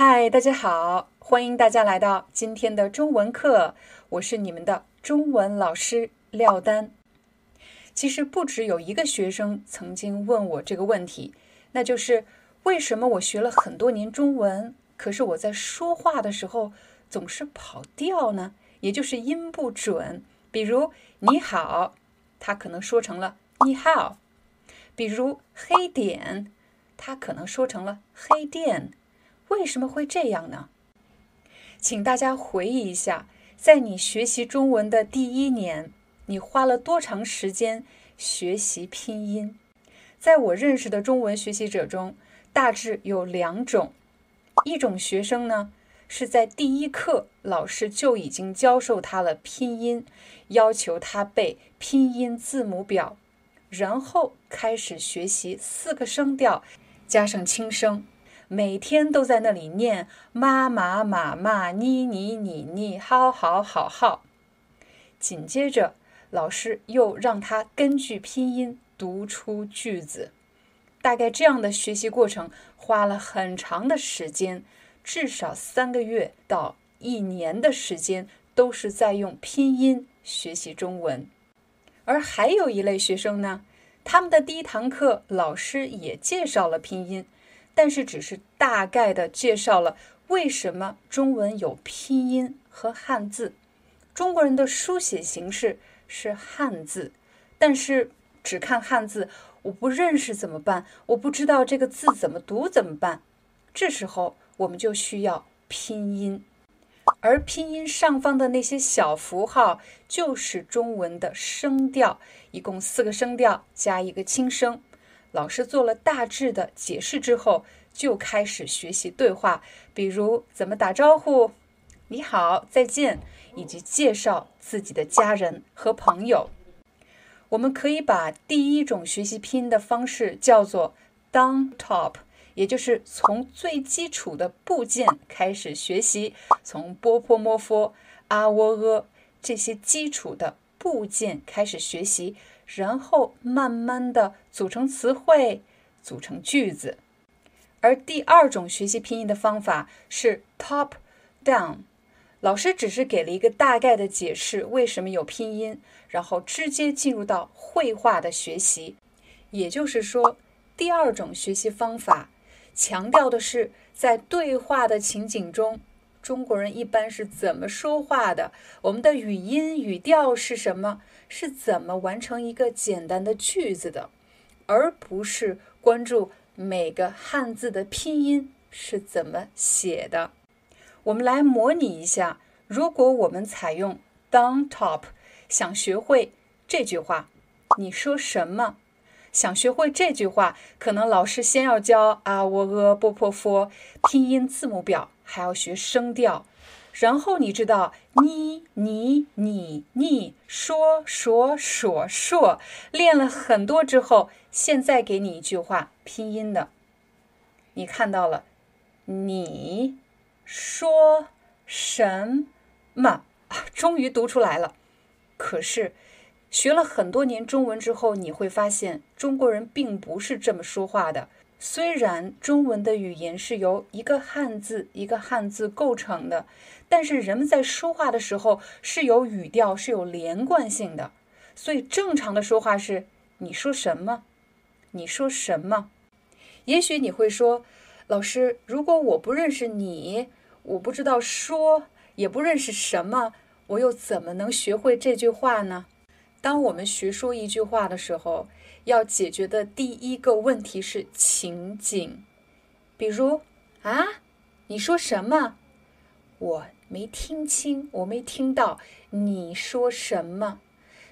嗨，大家好，欢迎大家来到今天的中文课，我是你们的中文老师廖丹。其实不只有一个学生曾经问我这个问题，那就是为什么我学了很多年中文，可是我在说话的时候总是跑调呢？也就是音不准。比如你好，他可能说成了你好；比如黑点，他可能说成了黑店。为什么会这样呢？请大家回忆一下，在你学习中文的第一年，你花了多长时间学习拼音？在我认识的中文学习者中，大致有两种：一种学生呢，是在第一课老师就已经教授他了拼音，要求他背拼音字母表，然后开始学习四个声调加上轻声。每天都在那里念妈妈妈妈你你你你好好好好。紧接着，老师又让他根据拼音读出句子。大概这样的学习过程花了很长的时间，至少三个月到一年的时间都是在用拼音学习中文。而还有一类学生呢，他们的第一堂课老师也介绍了拼音。但是只是大概的介绍了为什么中文有拼音和汉字。中国人的书写形式是汉字，但是只看汉字，我不认识怎么办？我不知道这个字怎么读怎么办？这时候我们就需要拼音，而拼音上方的那些小符号就是中文的声调，一共四个声调加一个轻声。老师做了大致的解释之后，就开始学习对话，比如怎么打招呼，你好，再见，以及介绍自己的家人和朋友。我们可以把第一种学习拼音的方式叫做 down top，也就是从最基础的部件开始学习，从波泼摸佛、啊喔呃这些基础的部件开始学习。然后慢慢的组成词汇，组成句子。而第二种学习拼音的方法是 top down，老师只是给了一个大概的解释，为什么有拼音，然后直接进入到绘画的学习。也就是说，第二种学习方法强调的是在对话的情景中，中国人一般是怎么说话的，我们的语音语调是什么。是怎么完成一个简单的句子的，而不是关注每个汉字的拼音是怎么写的。我们来模拟一下，如果我们采用 down top，想学会这句话，你说什么？想学会这句话，可能老师先要教啊喔呃波破佛拼音字母表，还要学声调。然后你知道你你你你说说说说，练了很多之后，现在给你一句话拼音的，你看到了，你说什么？终于读出来了。可是学了很多年中文之后，你会发现中国人并不是这么说话的。虽然中文的语言是由一个汉字一个汉字构成的，但是人们在说话的时候是有语调，是有连贯性的。所以正常的说话是：你说什么？你说什么？也许你会说，老师，如果我不认识你，我不知道说，也不认识什么，我又怎么能学会这句话呢？当我们学说一句话的时候。要解决的第一个问题是情景，比如啊，你说什么？我没听清，我没听到你说什么。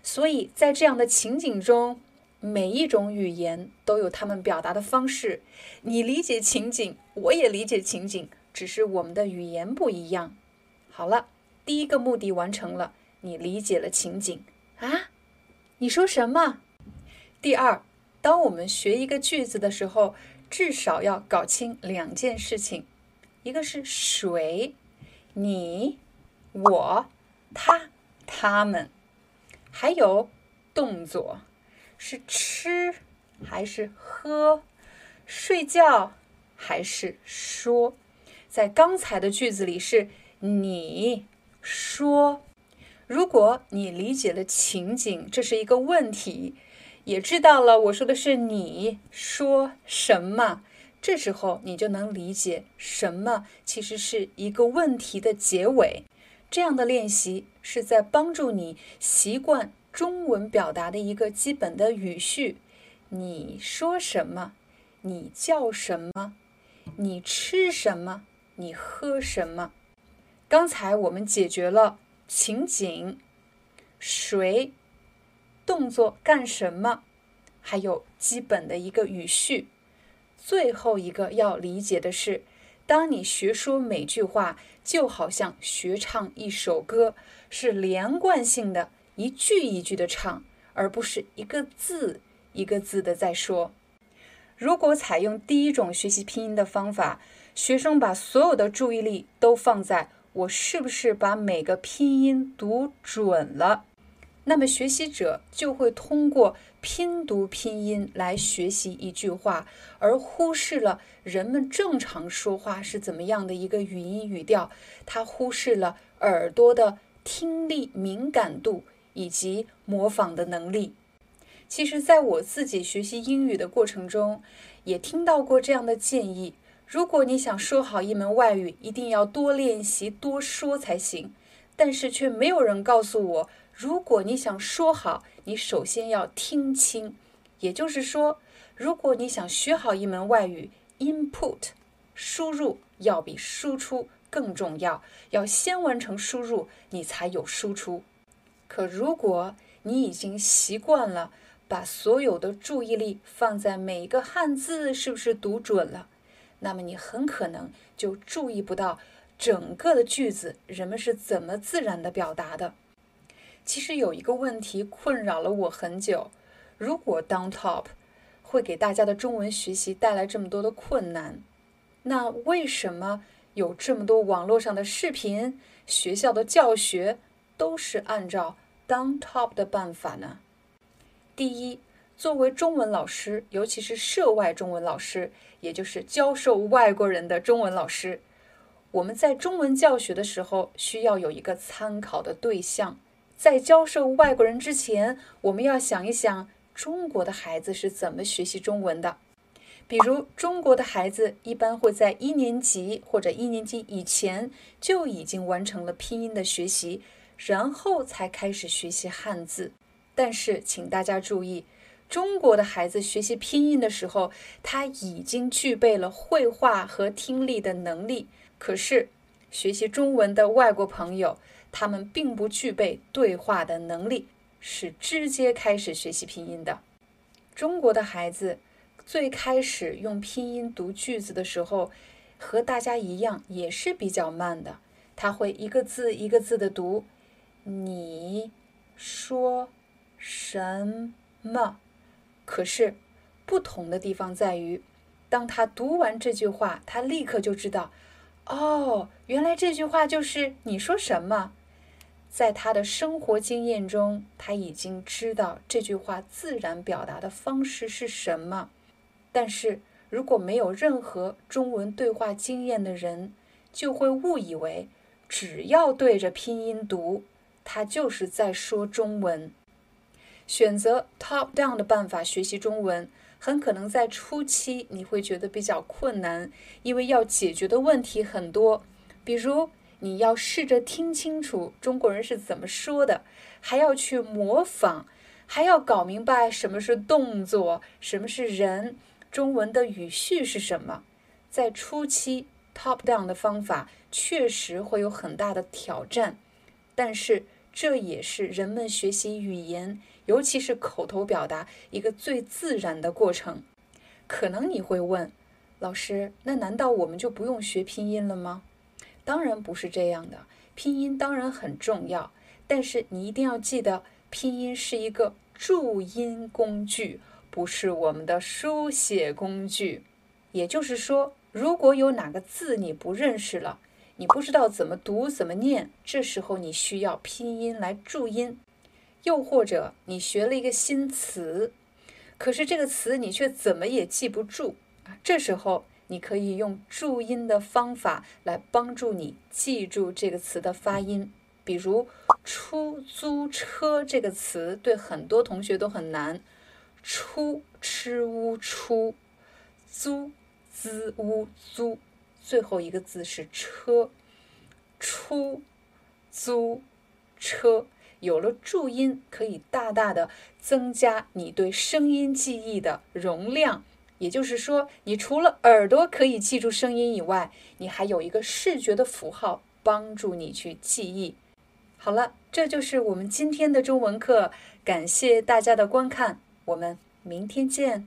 所以在这样的情景中，每一种语言都有他们表达的方式。你理解情景，我也理解情景，只是我们的语言不一样。好了，第一个目的完成了，你理解了情景啊？你说什么？第二，当我们学一个句子的时候，至少要搞清两件事情：一个是谁，你、我、他、他们；还有动作，是吃还是喝，睡觉还是说。在刚才的句子里是你说。如果你理解了情景，这是一个问题，也知道了我说的是你说什么，这时候你就能理解什么其实是一个问题的结尾。这样的练习是在帮助你习惯中文表达的一个基本的语序。你说什么？你叫什么？你吃什么？你喝什么？刚才我们解决了。情景，谁，动作干什么，还有基本的一个语序。最后一个要理解的是，当你学说每句话，就好像学唱一首歌，是连贯性的，一句一句的唱，而不是一个字一个字的在说。如果采用第一种学习拼音的方法，学生把所有的注意力都放在。我是不是把每个拼音读准了？那么学习者就会通过拼读拼音来学习一句话，而忽视了人们正常说话是怎么样的一个语音语调。他忽视了耳朵的听力敏感度以及模仿的能力。其实，在我自己学习英语的过程中，也听到过这样的建议。如果你想说好一门外语，一定要多练习、多说才行。但是却没有人告诉我，如果你想说好，你首先要听清。也就是说，如果你想学好一门外语，input 输入要比输出更重要，要先完成输入，你才有输出。可如果你已经习惯了把所有的注意力放在每一个汉字是不是读准了？那么你很可能就注意不到整个的句子人们是怎么自然的表达的。其实有一个问题困扰了我很久：如果 down top 会给大家的中文学习带来这么多的困难，那为什么有这么多网络上的视频、学校的教学都是按照 down top 的办法呢？第一。作为中文老师，尤其是涉外中文老师，也就是教授外国人的中文老师，我们在中文教学的时候需要有一个参考的对象。在教授外国人之前，我们要想一想中国的孩子是怎么学习中文的。比如，中国的孩子一般会在一年级或者一年级以前就已经完成了拼音的学习，然后才开始学习汉字。但是，请大家注意。中国的孩子学习拼音的时候，他已经具备了绘画和听力的能力。可是，学习中文的外国朋友，他们并不具备对话的能力，是直接开始学习拼音的。中国的孩子最开始用拼音读句子的时候，和大家一样，也是比较慢的。他会一个字一个字的读。你说什么？可是，不同的地方在于，当他读完这句话，他立刻就知道，哦，原来这句话就是你说什么。在他的生活经验中，他已经知道这句话自然表达的方式是什么。但是如果没有任何中文对话经验的人，就会误以为，只要对着拼音读，他就是在说中文。选择 top down 的办法学习中文，很可能在初期你会觉得比较困难，因为要解决的问题很多。比如，你要试着听清楚中国人是怎么说的，还要去模仿，还要搞明白什么是动作，什么是人，中文的语序是什么。在初期，top down 的方法确实会有很大的挑战，但是这也是人们学习语言。尤其是口头表达一个最自然的过程，可能你会问：老师，那难道我们就不用学拼音了吗？当然不是这样的，拼音当然很重要，但是你一定要记得，拼音是一个注音工具，不是我们的书写工具。也就是说，如果有哪个字你不认识了，你不知道怎么读怎么念，这时候你需要拼音来注音。又或者你学了一个新词，可是这个词你却怎么也记不住啊，这时候你可以用注音的方法来帮助你记住这个词的发音。比如“出租车”这个词对很多同学都很难，“出”吃乌出，“租”滋乌租，最后一个字是“车”，“出租车”。有了注音，可以大大的增加你对声音记忆的容量。也就是说，你除了耳朵可以记住声音以外，你还有一个视觉的符号帮助你去记忆。好了，这就是我们今天的中文课，感谢大家的观看，我们明天见。